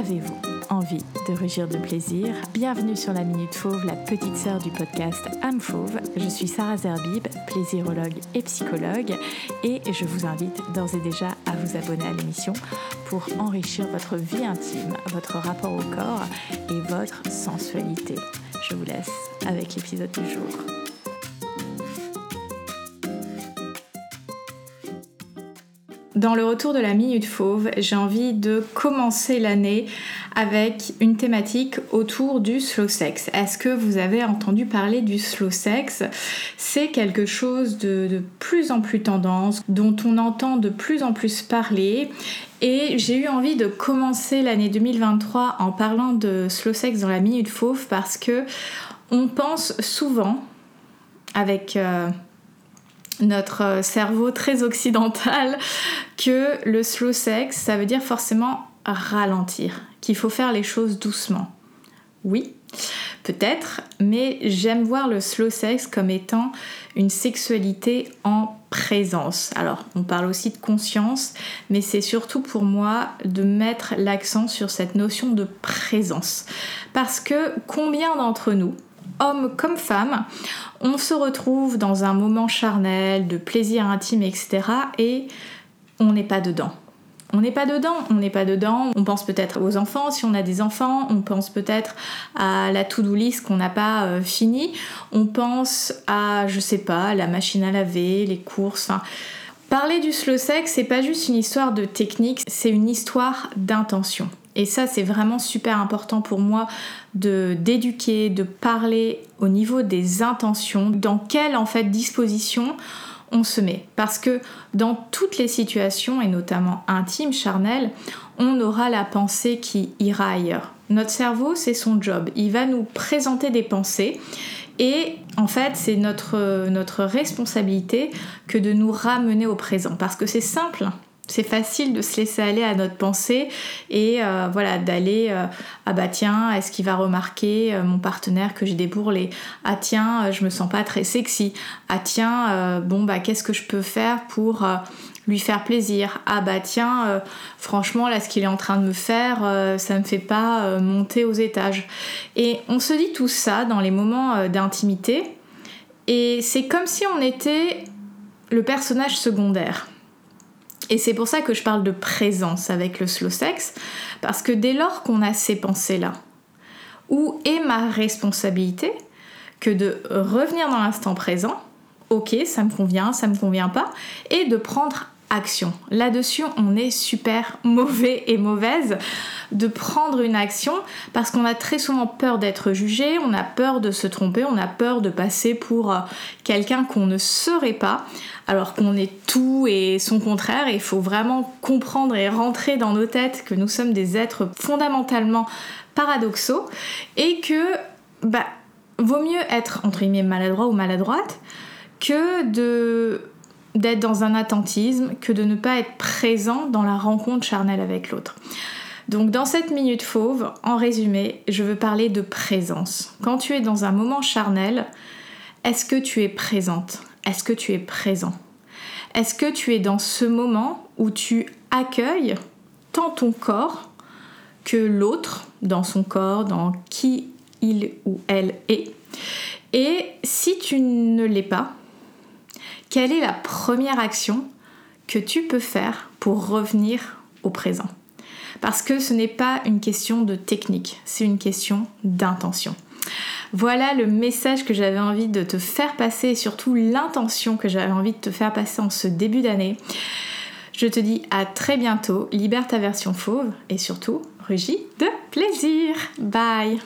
Avez-vous envie de rugir de plaisir? Bienvenue sur la Minute Fauve, la petite sœur du podcast Âme Fauve. Je suis Sarah Zerbib, plaisirologue et psychologue, et je vous invite d'ores et déjà à vous abonner à l'émission pour enrichir votre vie intime, votre rapport au corps et votre sensualité. Je vous laisse avec l'épisode du jour. Dans le retour de la Minute Fauve, j'ai envie de commencer l'année avec une thématique autour du slow sex. Est-ce que vous avez entendu parler du slow sex? C'est quelque chose de, de, plus en plus tendance, dont on entend de plus en plus parler. Et j'ai eu envie de commencer l'année 2023 en parlant de slow sex dans la Minute Fauve parce que on pense souvent avec... Euh, notre euh, cerveau très occidental que le slow sex, ça veut dire forcément ralentir, qu'il faut faire les choses doucement. Oui, peut-être, mais j'aime voir le slow sex comme étant une sexualité en présence. Alors, on parle aussi de conscience, mais c'est surtout pour moi de mettre l'accent sur cette notion de présence. Parce que combien d'entre nous, hommes comme femmes, on se retrouve dans un moment charnel, de plaisir intime, etc. et on n'est pas dedans. On n'est pas dedans, on n'est pas dedans. On pense peut-être aux enfants si on a des enfants, on pense peut-être à la to-do list qu'on n'a pas euh, fini, on pense à, je sais pas, la machine à laver, les courses. parler du slow sex, c'est pas juste une histoire de technique, c'est une histoire d'intention. Et ça, c'est vraiment super important pour moi de d'éduquer, de parler au niveau des intentions, dans quelle en fait disposition on se met. Parce que dans toutes les situations, et notamment intimes, charnelles, on aura la pensée qui ira ailleurs. Notre cerveau, c'est son job. Il va nous présenter des pensées. Et en fait, c'est notre, notre responsabilité que de nous ramener au présent. Parce que c'est simple, c'est facile de se laisser aller à notre pensée et euh, voilà d'aller euh, ah bah tiens est-ce qu'il va remarquer euh, mon partenaire que j'ai des ah tiens je me sens pas très sexy. Ah tiens bon bah qu'est-ce que je peux faire pour lui faire plaisir? Ah bah tiens franchement là ce qu'il est en train de me faire ça me fait pas monter aux étages. Et on se dit tout ça dans les moments d'intimité et c'est comme si on était le personnage secondaire et c'est pour ça que je parle de présence avec le slow sex, parce que dès lors qu'on a ces pensées-là, où est ma responsabilité que de revenir dans l'instant présent, ok, ça me convient, ça me convient pas, et de prendre Là-dessus, on est super mauvais et mauvaise de prendre une action parce qu'on a très souvent peur d'être jugé, on a peur de se tromper, on a peur de passer pour euh, quelqu'un qu'on ne serait pas, alors qu'on est tout et son contraire. il faut vraiment comprendre et rentrer dans nos têtes que nous sommes des êtres fondamentalement paradoxaux et que bah, vaut mieux être entre guillemets maladroit ou maladroite que de d'être dans un attentisme que de ne pas être présent dans la rencontre charnelle avec l'autre. Donc dans cette minute fauve, en résumé, je veux parler de présence. Quand tu es dans un moment charnel, est-ce que tu es présente? Est-ce que tu es présent? Est-ce que tu es dans ce moment où tu accueilles tant ton corps que l'autre dans son corps, dans qui il ou elle est? Et si tu ne l'es pas, quelle est la première action que tu peux faire pour revenir au présent? Parce que ce n'est pas une question de technique, c'est une question d'intention. Voilà le message que j'avais envie de te faire passer et surtout l'intention que j'avais envie de te faire passer en ce début d'année. Je te dis à très bientôt, libère ta version fauve et surtout, rugis de plaisir. Bye